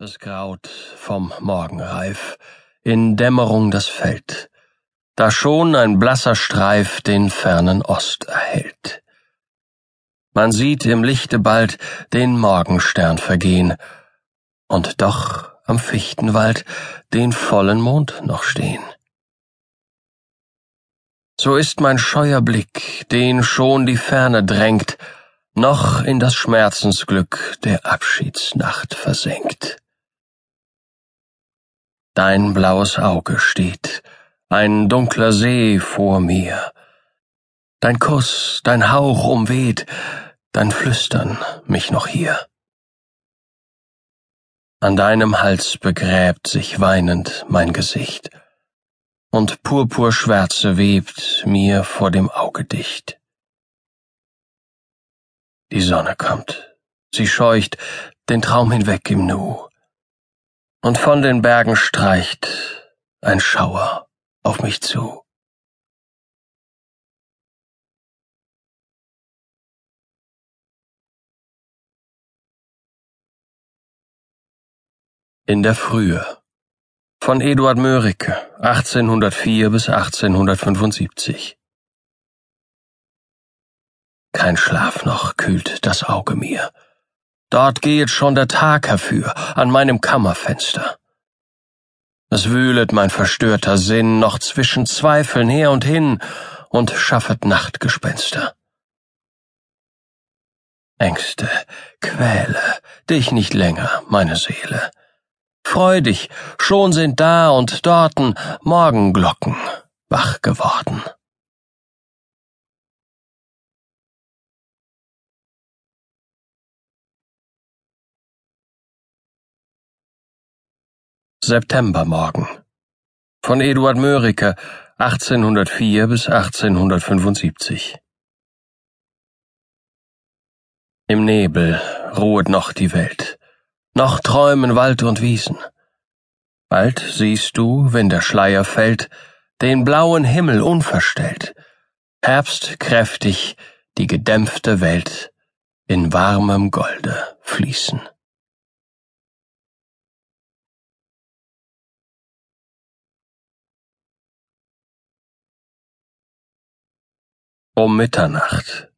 Es graut vom Morgenreif, in Dämmerung das Feld, da schon ein blasser Streif den fernen Ost erhellt. Man sieht im Lichte bald den Morgenstern vergehen und doch am Fichtenwald den vollen Mond noch stehen. So ist mein scheuer Blick, den schon die Ferne drängt, noch in das Schmerzensglück der Abschiedsnacht versenkt. Dein blaues Auge steht, ein dunkler See vor mir. Dein Kuss, dein Hauch umweht, dein Flüstern mich noch hier. An deinem Hals begräbt sich weinend mein Gesicht, und Purpurschwärze webt mir vor dem Auge dicht. Die Sonne kommt, sie scheucht den Traum hinweg im Nu und von den Bergen streicht ein Schauer auf mich zu. In der Frühe von Eduard Mörike 1804 bis 1875 Kein Schlaf noch kühlt das Auge mir Dort gehet schon der Tag herfür an meinem Kammerfenster. Es wühlet mein verstörter Sinn noch zwischen Zweifeln her und hin und schaffet Nachtgespenster. Ängste, quäle dich nicht länger, meine Seele. Freu dich, schon sind da und dorten Morgenglocken wach geworden. Septembermorgen von Eduard Mörike 1804 bis 1875 Im Nebel ruhet noch die Welt, noch träumen Wald und Wiesen. Bald siehst du, wenn der Schleier fällt, den blauen Himmel unverstellt, Herbst kräftig die gedämpfte Welt in warmem Golde fließen. Um Mitternacht.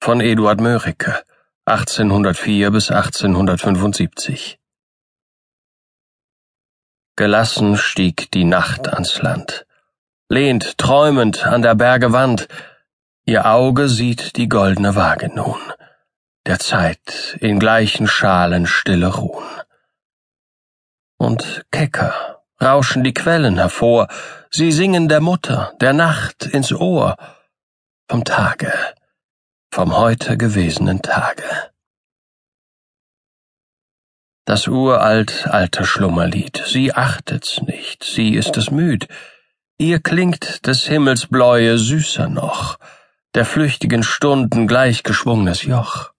Von Eduard Mörike. 1804 bis 1875 Gelassen stieg die Nacht ans Land, lehnt träumend an der Berge Wand, ihr Auge sieht die goldene Waage nun, der Zeit in gleichen Schalen stille ruhen. Und kecker rauschen die Quellen hervor, sie singen der Mutter, der Nacht ins Ohr, vom Tage, vom heute gewesenen Tage. Das uralt alte Schlummerlied, sie achtet's nicht, sie ist es müd, ihr klingt des Himmels Bläue süßer noch, der flüchtigen Stunden gleichgeschwungenes Joch.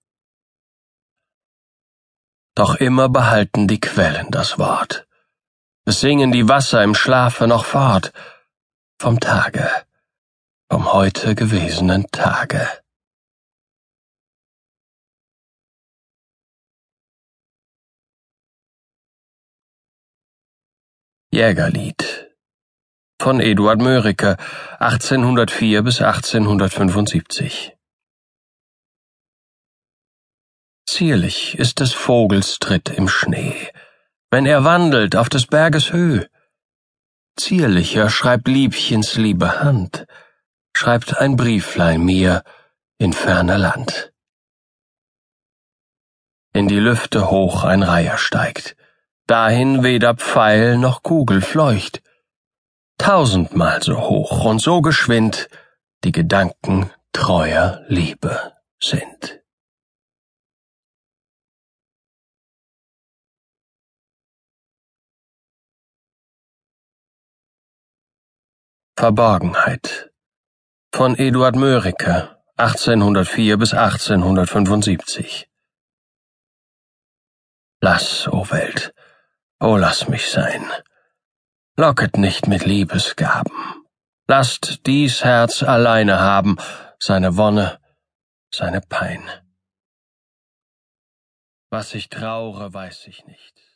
Doch immer behalten die Quellen das Wort, es singen die Wasser im Schlafe noch fort, vom Tage, vom heute gewesenen Tage. Jägerlied von Eduard Mörike 1804 bis 1875 Zierlich ist des Vogels Tritt im Schnee, wenn er wandelt auf des Berges Höhe. Zierlicher schreibt Liebchens liebe Hand, schreibt ein Brieflein mir in ferner Land. In die Lüfte hoch ein Reiher steigt, dahin weder Pfeil noch Kugel fleucht, tausendmal so hoch und so geschwind die Gedanken treuer Liebe sind. Verborgenheit von Eduard Mörike 1804 bis 1875 Lass, o oh Welt, o oh lass mich sein. Locket nicht mit Liebesgaben. Lasst dies Herz alleine haben, seine Wonne, seine Pein. Was ich traure, weiß ich nicht.